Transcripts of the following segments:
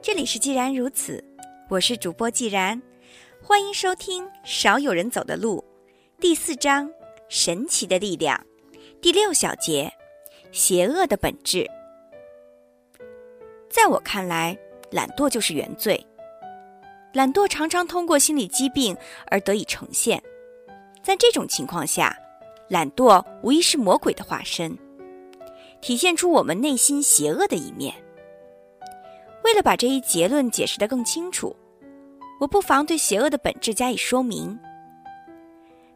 这里是既然如此，我是主播既然，欢迎收听《少有人走的路》第四章“神奇的力量”第六小节“邪恶的本质”。在我看来，懒惰就是原罪。懒惰常常通过心理疾病而得以呈现，在这种情况下，懒惰无疑是魔鬼的化身，体现出我们内心邪恶的一面。为了把这一结论解释得更清楚，我不妨对邪恶的本质加以说明。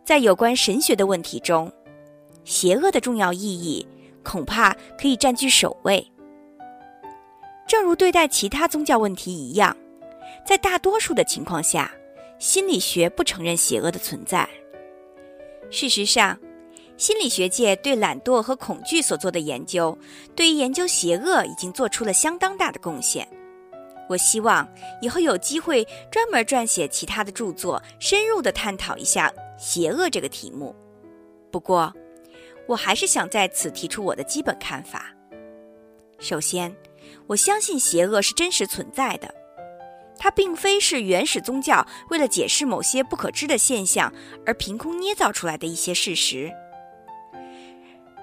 在有关神学的问题中，邪恶的重要意义恐怕可以占据首位。正如对待其他宗教问题一样，在大多数的情况下，心理学不承认邪恶的存在。事实上，心理学界对懒惰和恐惧所做的研究，对于研究邪恶已经做出了相当大的贡献。我希望以后有机会专门撰写其他的著作，深入的探讨一下邪恶这个题目。不过，我还是想在此提出我的基本看法。首先，我相信邪恶是真实存在的，它并非是原始宗教为了解释某些不可知的现象而凭空捏造出来的一些事实。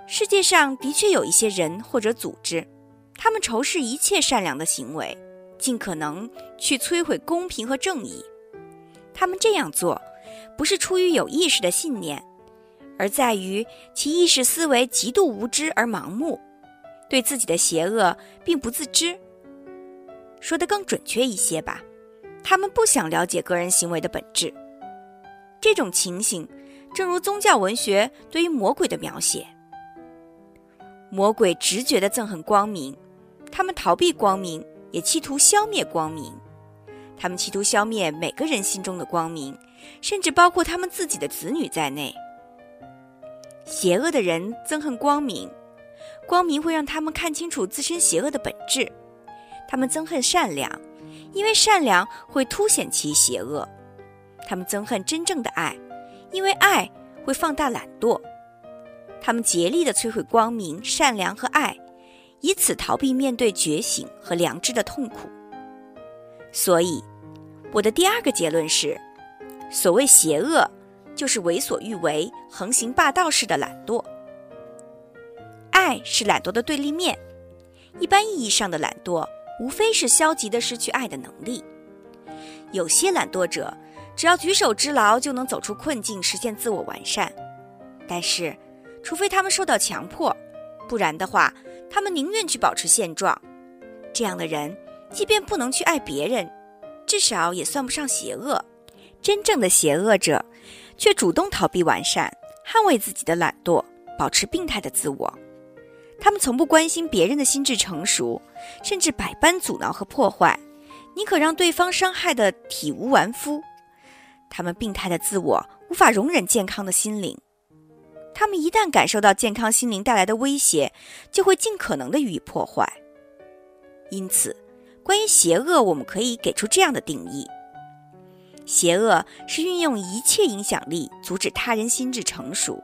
世界上的确有一些人或者组织，他们仇视一切善良的行为。尽可能去摧毁公平和正义，他们这样做，不是出于有意识的信念，而在于其意识思维极度无知而盲目，对自己的邪恶并不自知。说得更准确一些吧，他们不想了解个人行为的本质。这种情形，正如宗教文学对于魔鬼的描写：魔鬼直觉地憎恨光明，他们逃避光明。也企图消灭光明，他们企图消灭每个人心中的光明，甚至包括他们自己的子女在内。邪恶的人憎恨光明，光明会让他们看清楚自身邪恶的本质。他们憎恨善良，因为善良会凸显其邪恶。他们憎恨真正的爱，因为爱会放大懒惰。他们竭力地摧毁光明、善良和爱。以此逃避面对觉醒和良知的痛苦。所以，我的第二个结论是：所谓邪恶，就是为所欲为、横行霸道式的懒惰。爱是懒惰的对立面。一般意义上的懒惰，无非是消极的失去爱的能力。有些懒惰者，只要举手之劳就能走出困境，实现自我完善。但是，除非他们受到强迫，不然的话。他们宁愿去保持现状，这样的人，即便不能去爱别人，至少也算不上邪恶。真正的邪恶者，却主动逃避完善，捍卫自己的懒惰，保持病态的自我。他们从不关心别人的心智成熟，甚至百般阻挠和破坏，宁可让对方伤害的体无完肤。他们病态的自我无法容忍健康的心灵。他们一旦感受到健康心灵带来的威胁，就会尽可能的予以破坏。因此，关于邪恶，我们可以给出这样的定义：邪恶是运用一切影响力阻止他人心智成熟、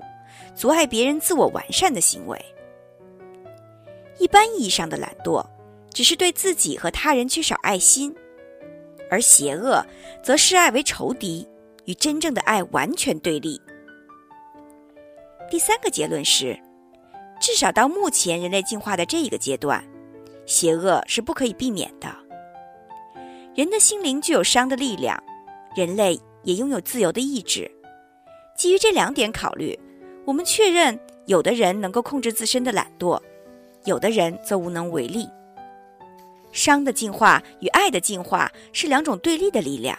阻碍别人自我完善的行为。一般意义上的懒惰，只是对自己和他人缺少爱心；而邪恶则视爱为仇敌，与真正的爱完全对立。第三个结论是，至少到目前人类进化的这一个阶段，邪恶是不可以避免的。人的心灵具有伤的力量，人类也拥有自由的意志。基于这两点考虑，我们确认有的人能够控制自身的懒惰，有的人则无能为力。伤的进化与爱的进化是两种对立的力量，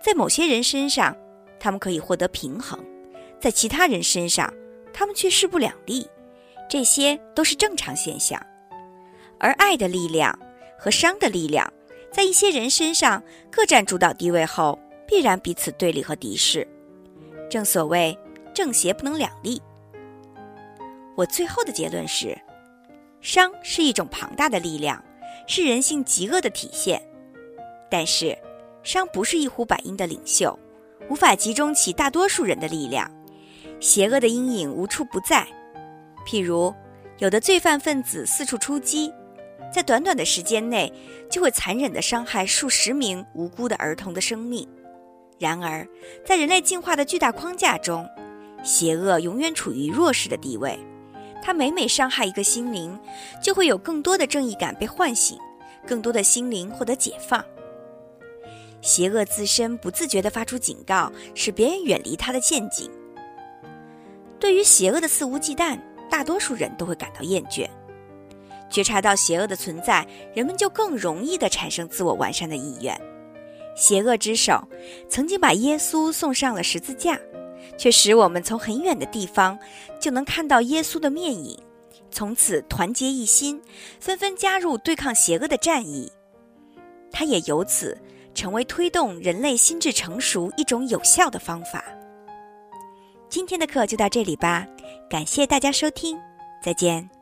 在某些人身上，他们可以获得平衡。在其他人身上，他们却势不两立，这些都是正常现象。而爱的力量和伤的力量，在一些人身上各占主导地位后，必然彼此对立和敌视。正所谓正邪不能两立。我最后的结论是，伤是一种庞大的力量，是人性极恶的体现。但是，伤不是一呼百应的领袖，无法集中起大多数人的力量。邪恶的阴影无处不在，譬如有的罪犯分子四处出击，在短短的时间内就会残忍地伤害数十名无辜的儿童的生命。然而，在人类进化的巨大框架中，邪恶永远处于弱势的地位。它每每伤害一个心灵，就会有更多的正义感被唤醒，更多的心灵获得解放。邪恶自身不自觉地发出警告，使别人远离他的陷阱。对于邪恶的肆无忌惮，大多数人都会感到厌倦。觉察到邪恶的存在，人们就更容易地产生自我完善的意愿。邪恶之手曾经把耶稣送上了十字架，却使我们从很远的地方就能看到耶稣的面影，从此团结一心，纷纷加入对抗邪恶的战役。他也由此成为推动人类心智成熟一种有效的方法。今天的课就到这里吧，感谢大家收听，再见。